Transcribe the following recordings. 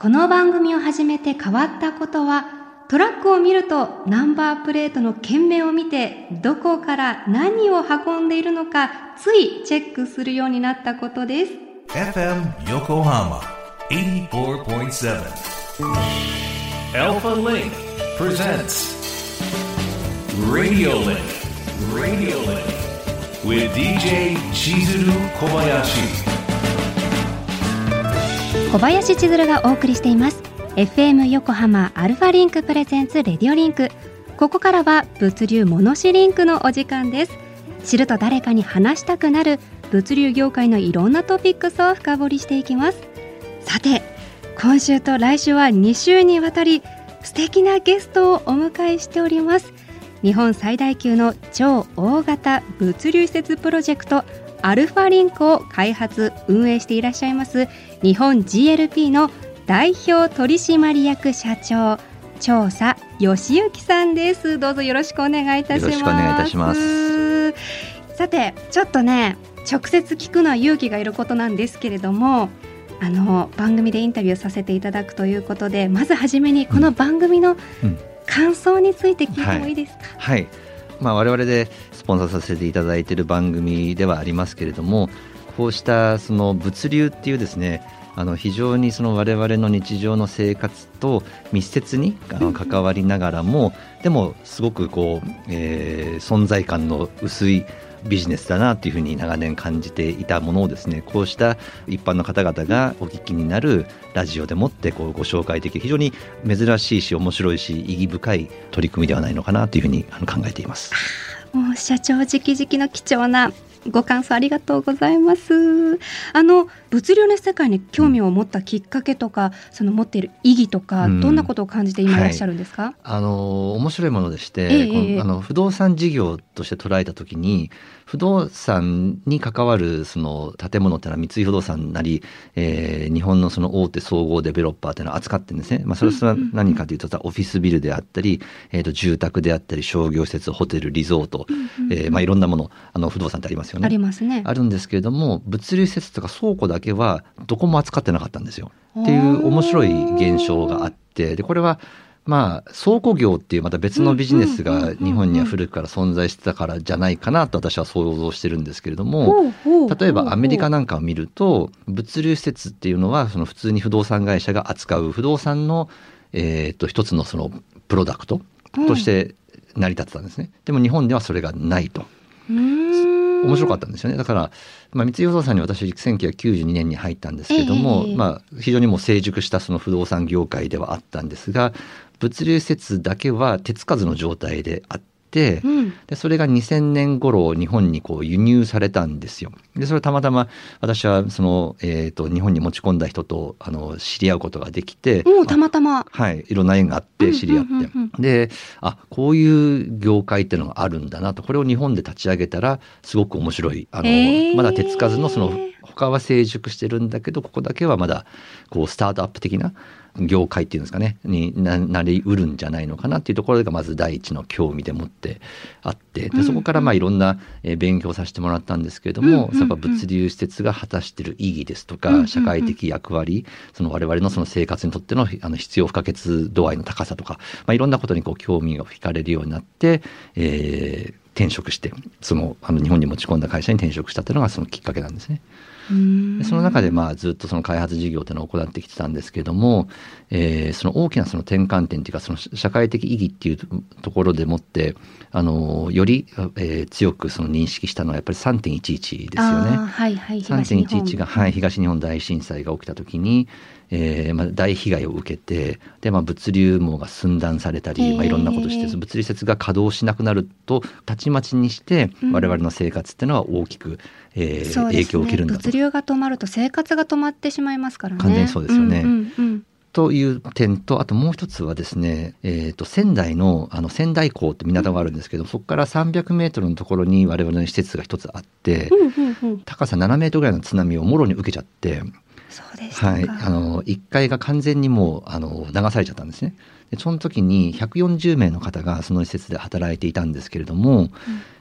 この番組を始めて変わったことは、トラックを見るとナンバープレートの件名を見て、どこから何を運んでいるのか、ついチェックするようになったことです。FM Yokohama 84.7 Alpha Link presents Radio Link Radio Link with DJ Chizuru Kobayashi 小林千鶴がお送りしています。FM 横浜 ALFALINK presents RADIO LINK。ここからは物流ものしリンクのお時間です。知ると誰かに話したくなる物流業界のいろんなトピックスを深掘りしていきます。さて今週と来週は2週にわたり素敵なゲストをお迎えしております。日本最大級の超大型物流施設プロジェクトアルファリンクを開発運営していらっしゃいます日本 GLP の代表取締役社長調査吉行さんです。どうぞよろしくお願いいたします。よろしくお願いいたします。さてちょっとね直接聞くのは勇気がいることなんですけれどもあの番組でインタビューさせていただくということでまずはじめにこの番組の感想について聞いてもいいですか、うんはい、はいまあ、我々でスポンサーさせていただいている番組ではありますけれどもこうしたその物流っていうですねあの非常にその我々の日常の生活と密接にあの関わりながらも、でもすごくこう、えー、存在感の薄いビジネスだなというふうに長年感じていたものをですねこうした一般の方々がお聞きになるラジオでもってこうご紹介できる非常に珍しいし面白いし意義深い取り組みではないのかなというふうに考えています。もう社長直々の貴重なご感想ありがとうございます。あの物流の世界に興味を持ったきっかけとか、うん、その持っている意義とか、うん、どんなことを感じて今いらっしゃるんですか？はい、あの面白いものでして、えー、あの不動産事業として捉えたときに不動産に関わるその建物っていうのは三井不動産なり、えー、日本のその大手総合デベロッパーっていうのは扱ってるんですね。まあ、それは何かというと、オフィスビルであったり、えー、と住宅であったり商業施設ホテルリゾート、えー、まあいろんなものあの不動産ってありますよね。ありますね。あるんですけれども物流施設とか倉庫だけはどこも扱ってなかったんですよ。っていう面白い現象があってでこれはまあ、倉庫業っていうまた別のビジネスが日本には古くから存在してたからじゃないかなと私は想像してるんですけれども例えばアメリカなんかを見ると物流施設っていうのはその普通に不動産会社が扱う不動産の、えー、と一つのそのプロダクトとして成り立ってたんですね。でも日本ではそれがないと。面白かったんですよね。だから、まあ、三井不動産に私1992年に入ったんですけれども、えー、まあ、非常にもう成熟したその不動産業界ではあったんですが物流施設だけは手つかずの状態であって、うん、でそれが2000年頃日本にこう輸入されたんですよ。でそれたまたま私はその、えーと、日本に持ち込んだ人とあの知り合うことができてもうたまたま。はいいろんな縁があって知り合って、うんうんうんうん、であこういう業界っていうのがあるんだなとこれを日本で立ち上げたらすごく面白いあの、まだ手つかずのその他は成熟してるんだけどここだけはまだこうスタートアップ的な業界っていうんですかねになりうるんじゃないのかなっていうところがまず第一の興味でもってあってでそこからまあいろんな勉強させてもらったんですけれども、やっぱ物流施設が果たしている意義ですとか、社会的役割その我々のその生活にとってのあの必要不可欠度合いの高さとか、まあ、いろんなことにこう興味が惹かれるようになって、えー、転職してそのあの日本に持ち込んだ会社に転職したというのがそのきっかけなんですね。その中でまあずっとその開発事業というのを行ってきてたんですけれども、えー、その大きなその転換点というかその社会的意義っていうところでもってあのより、えー、強くその認識したのはやっぱり3.11ですよね。はいはい、3.11が、はい、東日本大震災が起きた時に、えーまあ、大被害を受けてで、まあ、物流網が寸断されたり、まあ、いろんなことして物流施設が稼働しなくなるとたちまちにして我々の生活っていうのは大きく、えー、影響を受けるんだと、物流が止まると生活が止まってしまいますからね。完全にそうですよね。うんうんうんという点と、あともう一つはですね、えっ、ー、と、仙台の、あの、仙台港って港があるんですけど、そこから300メートルのところに我々の施設が一つあって、高さ7メートルぐらいの津波をもろに受けちゃって。はい、あの1階が完全にもうあの流されちゃったんですね。でその時に140名の方がその施設で働いていたんですけれども、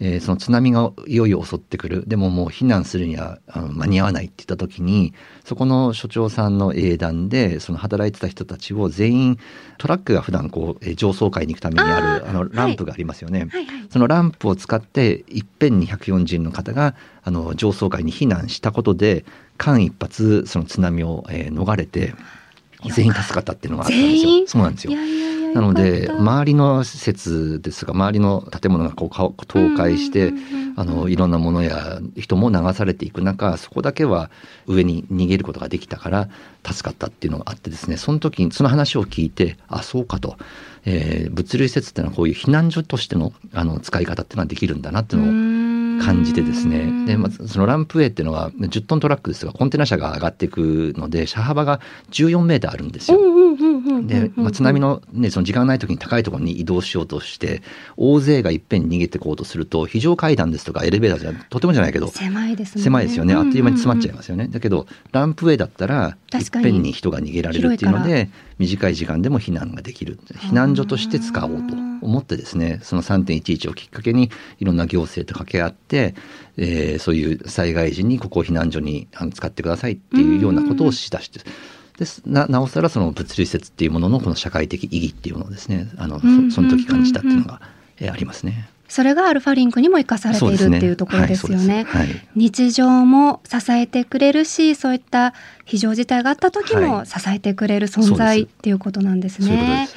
えーその津波がいよいよ襲ってくるでももう避難するにはあの間に合わないって言った時にそこの所長さんの英断でその働いてた人たちを全員トラックが普段こうえー上層階に行くためにあるあのランプがありますよね。はいはい。そのランプを使っていっぺんに140人の方があの上層階に避難したことで間一髪その津波を、えー逃れて全員助かったっていうのがあったんですよ。そうなんですよい。やいやいや。なので周りの施設ですが周りの建物がこうか倒壊してあのいろんなものや人も流されていく中そこだけは上に逃げることができたから助かったっていうのがあってですねその時にその話を聞いてあそうかと、えー物流施設っていうのはこういう避難所としてのあの使い方っていうのはできるんだなっていうのを感じてですね。で、まあ、そのランプウェイっていうのは10トントラックですがコンテナ車が上がっていくので車幅が14メーターあるんですよ。うんで、まあ、津波の,、ね、その時間がない時に高いところに移動しようとして大勢がいっぺんに逃げていこうとすると非常階段ですとかエレベーターじゃとてもじゃないけど狭いですね。狭いですよねあっという間に詰まっちゃいす。ますよね、だけどランプウェイだったらいっぺんに人が逃げられるっていうので短い時間でも避難ができる避難所として使おうと思ってですねその3.11をきっかけにいろんな行政と掛け合って、えーそういう災害時にここを避難所に使ってくださいっていうようなことをしだして。です。ななおさらその物流施設っていうもののこの社会的意義っていうものをですね。あのうんそその時感じたっていうのが、えーありますね。それがアルファリンクにも生かされているっていうところですよね。はいはい。日常も支えてくれるし、そういった非常事態があった時もはい。支えてくれる存在っですていうことなんですね。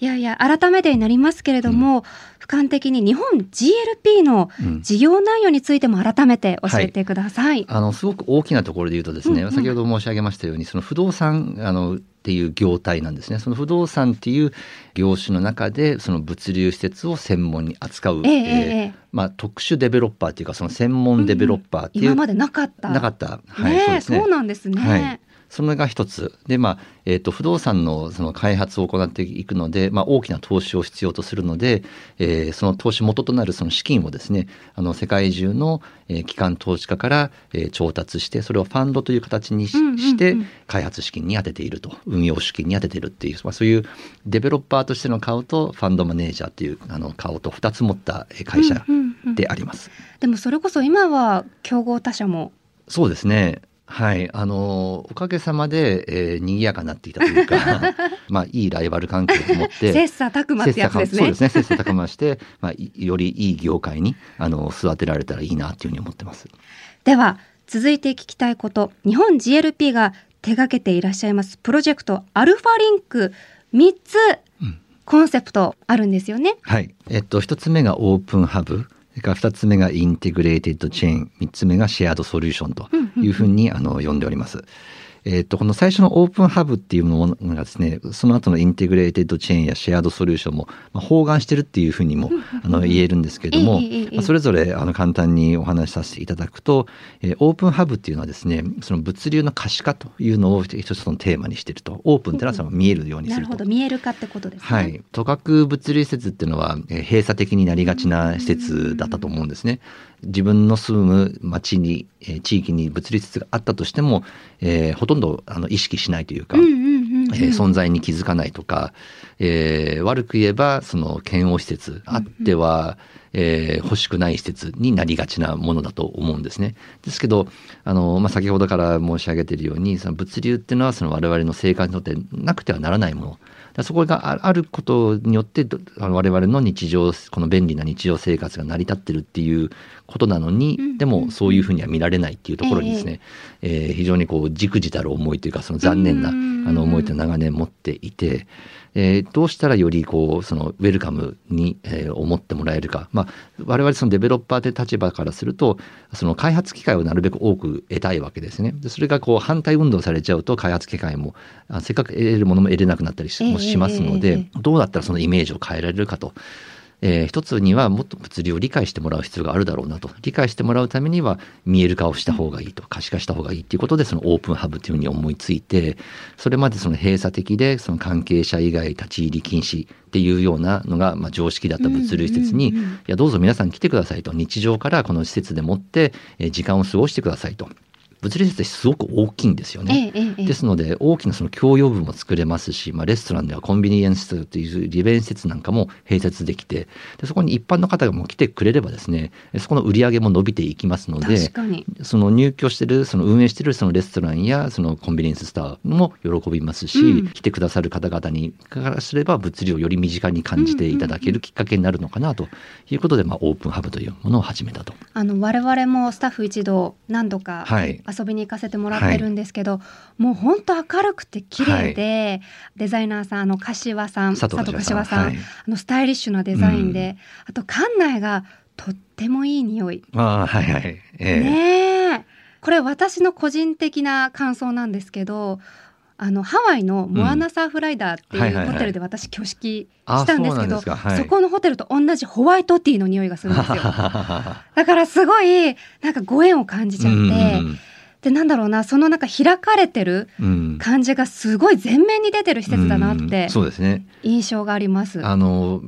いい。やいや、改めてになりますけれども、俯瞰的に日本 GLP のうん事業内容についても改めて教えてください。あのすごく大きなところで言うとですね、うん。うん先ほど申し上げましたようにその不動産あのっていう業態なんですね。その不動産っていう業種の中でその物流施設を専門に扱う、ええええええ。まあ、特殊デベロッパーっていうかその専門デベロッパーっていう、今までなかった。なかった、はいねえそうですね。そうなんですね。はいそれが一つ。で、まあえー、と不動産のその開発を行っていくので、まあ、大きな投資を必要とするので、えーその投資元となるその資金をですねあの世界中の、えー機関投資家から、えー調達してそれをファンドという形にし,、うんうんうん。て開発資金に充てていると。運用資金に充てているっていう、まあ、そういうデベロッパーとしての顔とファンドマネージャーっていうあの顔と2つ持ったえー会社であります。でもそれこそ今は競合他社も。そうですね。はい。あの、おかげさまで、えー、賑やかになっていたというか、まあ、いいライバル関係を持って、切磋琢磨ってやつですね。そうですね。切磋琢磨して、まあ、いよりいい業界に、あの、育てられたらいいなっていうふうに思ってます。では続いて聞きたいこと日本 GLP が手掛けていらっしゃいますプロジェクト ALFALINK 3つうんコンセプトあるんですよね。はい。えっと、一つ目が open hub。それから二つ目が integrated chain。三つ目が shared solution というふうに、あの、呼んでおります。えっと、この最初の open hub っていうものがですね、その後の integrated chain や shared solution も、まあ、包含してるっていうふうにも、あの、言えるんですけれどもまあそれぞれ、あの、簡単にお話しさせていただくと、えーオープンハブっていうのはですね、その物流の可視化というのを一つのテーマにしていると。オープンっていうのはその見えるようにするとなるほど。見えるかってことですね。はい。都核物流施設っていうのは、えー閉鎖的になりがちな施設だったと思うんですね。自分の住む町に、えー地域に物流施設があったとしても、えーほとんどあの意識しないというか、存在に気づかないとか、えー悪く言えばその検温施設あっては、えー欲しくない施設になりがちなものだと思うんですね。ですけどあの、まあ、先ほどから申し上げているようにその物流っていうのはその我々の生活にとってなくてはならないもの。そこがああることによって我々の日常この便利な日常生活が成り立ってるっていうことなのに、うんでもそういうふうには見られないっていうところにですね、えー非常にこうじくじたる思いというかその残念なあうんの思いと長年持っていて、えーどうしたらよりこうそのウェルカムに、えー思ってもらえるか、まあ、我々そのデベロッパーという立場からするとその開発機会をなるべく多く得たいわけですね。でそれがこう反対運動されちゃうと開発機会もあせっかく得れるものも得れなくなったりもしますのえええでえ。どうだったらそのイメージを変えられるかと。えー一つにはもっと物流を理解してもらう必要があるだろうなと。理解してもらうためには見える化をした方がいいと。可視化した方がいいっていうことでそのオープンハブというふうに思いついてそれまでその閉鎖的でその関係者以外立ち入り禁止っていうようなのがまあ常識だった物流施設に、いやどうぞ皆さん来てくださいと。日常からこの施設でもってえー時間を過ごしてくださいと。物理施設ってすごく大きいんですよね。ですので大きなその共用部も作れますし、まあ、レストランではコンビニエンスという利便施設なんかも併設できてでそこに一般の方がもう来てくれればですねそこの売り上げも伸びていきますので確かにその入居してるその運営してるそのレストランやそのコンビニエンススターも喜びますし、うん来てくださる方々にからすれば物理をより身近に感じていただけるきっかけになるのかなということで、まあ、 open hub というものを始めたと。あの我々もスタッフ一同何度かはい遊びに行かせてもらってるんですけど、もう本当明るくて綺麗で、デザイナーさんあの柏さん。佐藤柏さんはい。あのスタイリッシュなデザインで、あと館内がとってもいい匂い。ああはいはい。ええ。ねえ。これ私の個人的な感想なんですけどあのハワイのモアナサーフライダーっていうはいはいはい。ホテルで私挙式あしたんですけどそこのホテルと同じホワイトティーの匂いがするんですよ。だからすごいなんかご縁を感じちゃって、うんでなんだろうなそのなんか開かれてるうん感じがすごい前面に出てる施設だなってうんそうですね。印象があります。あの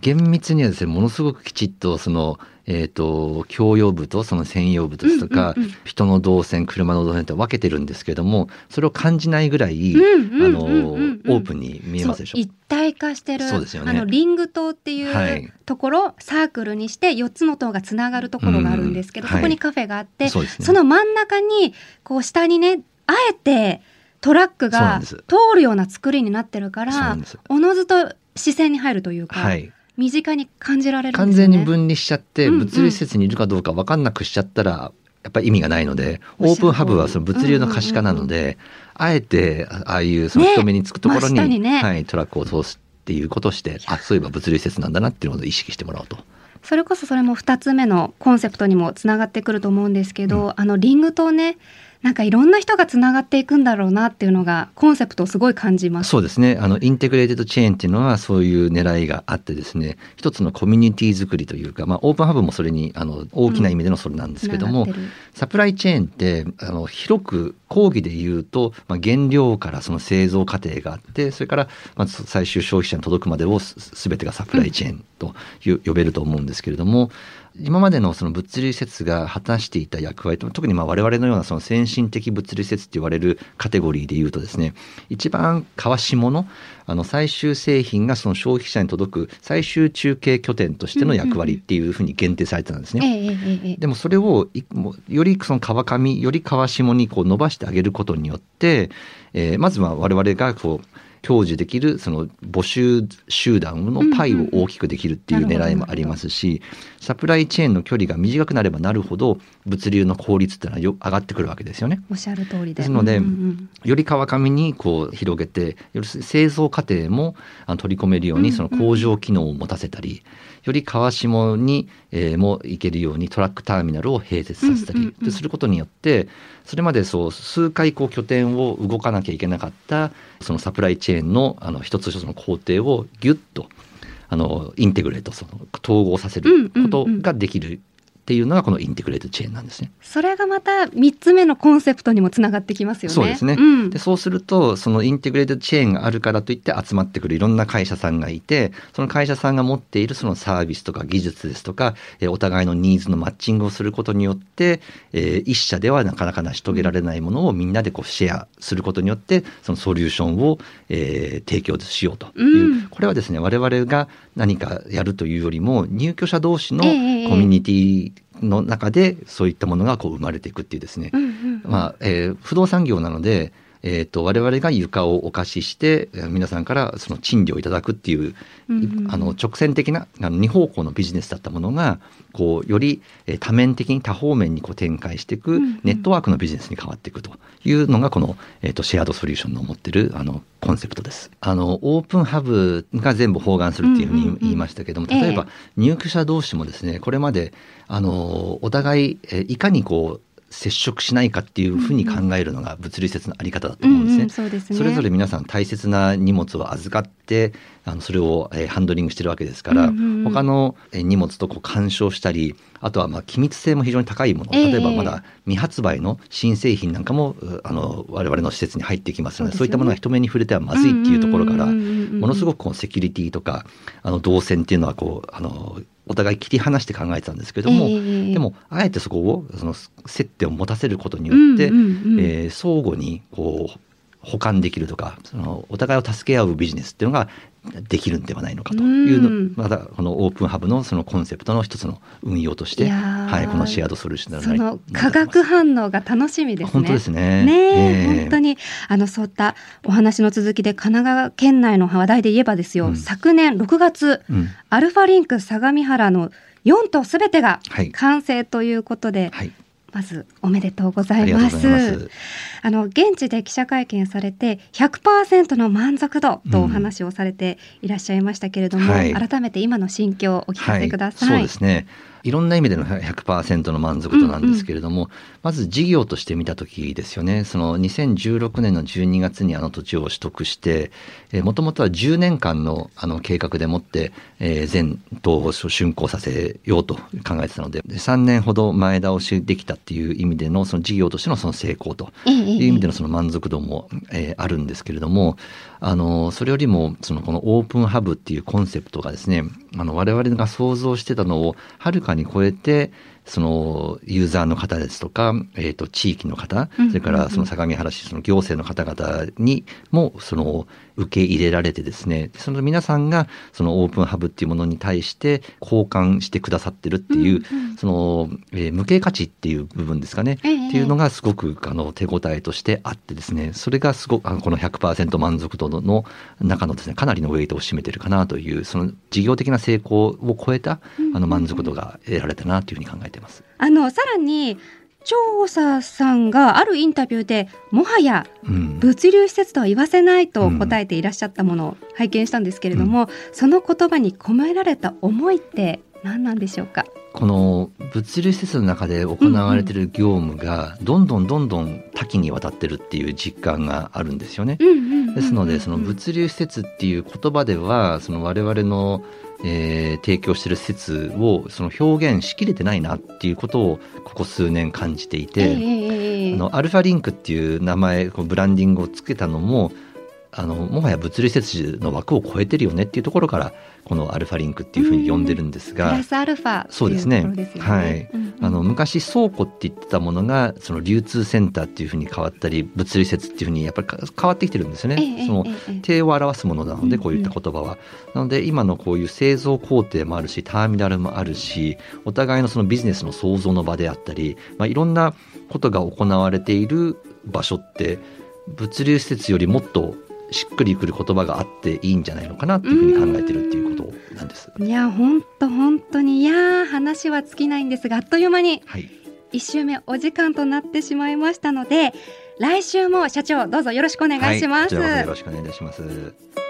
厳密にはですねものすごくきちっとそのえー、と共用部とその専用部ですとか、うんうんうん。人の動線車の動線って分けてるんですけどもそれを感じないぐらい、うんうんあのうんうんうん。オープンに見えますでしょ？そう一体化してるそうですよね。あのリング塔っていはい。うところ、サークルにして4つの塔がつながるところがあるんですけど、うんはい。そこにカフェがあってそうですね。その真ん中にこう下にねあえてトラックが通るような作りになってるからおのずと視線に入るというか、はい身近に感じられるん完。全に分離しちゃってうんうん。物理施設にいるかどうか分かんなくしちゃったらやっぱり意味がないのでオープンハブはその物流の可視化なので、あえてああいうその人目につくところに,、ねね。はい、トラックを通すっていうことをしてあそういえば物流施設なんだなっていうのを意識してもらおうと。それこそそれも2つ目のコンセプトにもつながってくると思うんですけど、あのリンクとねなんかいろんな人がつながっていくんだろうなっていうのがコンセプトをすごい感じます。そうですね。あの integrated chain っていうのはそういう狙いがあってですね。一つのコミュニティ作りというか、まあ、 open hub もそれにあの大きな意味でのそれなんですけども、つながってるサプライチェーンってあの広く講義で言うと、まあ、原料からその製造過程があってそれからまず最終消費者に届くまでをす全てがサプライチェーンという呼べると思うんですけれども今までのその物流施設が果たしていた役割と特にまあ我々のようなその先進的物流施設って言われるカテゴリーで言うとですね一番川下のあの最終製品がその消費者に届く最終中継拠点としての役割っていうふうに限定されてたんですね。でもそれをいもうよりその川上より川下にこう伸ばしてあげることによって、えーまずは我々がこう享受できるその募集集団のパイを大きくできるっていう狙いもありますし、サプライチェーンの距離が短くなればなるほど物流の効率っていうのはよ上がってくるわけですよね。おっしゃる通りで。ですのでうんうんより川上にこう広げてより製造過程もあの取り込めるようにうんうんその工場機能を持たせたり、より川下に、えーも行けるようにトラックターミナルを併設させたり、することによってそれまでそう数回こう拠点を動かなきゃいけなかったそのサプライチェーンのあの一つ一つの工程をギュッとあのインテグレートその統合させることができるっていうのがこのインテグレートチェーンなんですね。それがまた3つ目のコンセプトにもつながってきますよね。そうですね。ん。でそうするとそのインテグレートチェーンがあるからといって集まってくるいろんな会社さんがいてその会社さんが持っているそのサービスとか技術ですとか、えーお互いのニーズのマッチングをすることによって、えー一社ではなかなか成し遂げられないものをみんなでこうシェアすることによってそのソリューションを、えー提供しようという、うん。これはですね我々が何かやるというよりも入居者同士のコミュニティの中でそういったものがこう生まれていくっていうですね、うんうんうん。まあえー不動産業なので、えー、と我々が床をお貸ししてえー皆さんからその賃料をいただくっていう、うんうんうん。あの直線的なあの二方向のビジネスだったものがこうよりえー多面的に多方面にこう展開していくうんうん。ネットワークのビジネスに変わっていくというのがこの、えー、とシェアードソリューションの持ってるあのコンセプトです。あのオープンハブが全部包含するっていうふうにうんうんうん。言いましたけども、ええ例えば入居者同士もですねこれまであのお互いえーいかにこう接触しないかっていうふうに考えるのが物理施設のあり方だと思うんですね。うんうんそすね。それぞれ皆さん大切な荷物を預かってあのそれを、えーハンドリングしてるわけですから、うんうんうん。他のえー荷物とこう干渉したりあとはまあ機密性も非常に高いものええ。例えばまだ未発売の新製品なんかもうあの我々の施設に入ってきますのでね。そうういったものが人目に触れてはまずいっていうところからうんうんうんうんうん。ものすごくこうセキュリティとかあの動線っていうのはこうあのお互い切り離して考えてたんですけども、ええでもあえてそこをその接点を持たせることによって、うんうんうん。えー相互にこう補完できるとかそのお互いを助け合うビジネスっていうのができるんではないのかというの、うん。またこのオープンハブのそのコンセプトの一つの運用として、はい、このシェアドソリューションその化学反応が楽しみですね。本当ですね。ねえええ。本当にあのそういったお話の続きで神奈川県内の話題で言えばですよ、うん。昨年6月うん。アルファリンク相模原の4棟すべてがはい。完成ということで、はい、まずおめでとうございます。あの現地で記者会見されて100%の満足度とお話をされていらっしゃいましたけれども、はい改めて今の心境をお聞かせください。はい、そうですね。いろんな意味での100%の満足度なんですけれども、まず事業として見た時ですよね。その2016年の12月にあの土地を取得して、もともとは10年間のあの計画でもって、えー全棟を竣工させようと考えてたので、3年ほど前倒しできたっていう意味でのその事業としてのその成功という意味でのその満足度も、えーあるんですけれども、あの、それよりも、そのこのオープンハブっていうコンセプトがですね、あの、我々が想像してたのをはるかに超えて、そのユーザーの方ですとか、えっ、と、地域の方、うんそれからその相模原市、その行政の方々にも、その、受け入れられてですね、その皆さんが、そのオープンハブっていうものに対して交換してくださってるっていう、うんうん。その、えー無形価値っていう部分ですかね、ええ。っていうのがすごくあの手応えとしてあってですねそれがすごくあのこの100%満足度の中のですねかなりのウェイトを占めてるかなというその事業的な成功を超えたあの満足度が得られたなというふうに考えています。あのさらに調査さんがあるインタビューでもはやうん物流施設とは言わせないと答えていらっしゃったものを拝見したんですけれども、その言葉に込められた思いって何なんでしょうか？この物流施設の中で行われている業務がどんどんどんどん多岐にわたってるっていう実感があるんですよね。ですのでその物流施設っていう言葉ではその我々の、えー提供している施設をその表現しきれてないなっていうことをここ数年感じていて、ええええええあのアルファリンクっていう名前こうブランディングをつけたのもあのもはや物流施設の枠を超えてるよねっていうところからこのアルファリンクっていうふうに呼んでるんですがプラ。スアルファそうですねはいうんうんあの昔倉庫って言ってたものがその流通センターっていうふうに変わったり物流施設っていうふうにやっぱりか変わってきてるんですよね。ええその手を表すものなのうんうんでこういった言葉は。なので今のこういう製造工程もあるしターミナルもあるしお互いのそのビジネスの創造の場であったり、まあ、いろんなことが行われている場所って物流施設よりもっとしっくりくる言葉があっていいんじゃないのかなっていうふうに考えてるっていうことなんです。いや本当本当にいやー話は尽きないんですがあっという間にはい、一週目お時間となってしまいましたので来週も社長どうぞよろしくお願いします。はい、よろしくお願いいたします。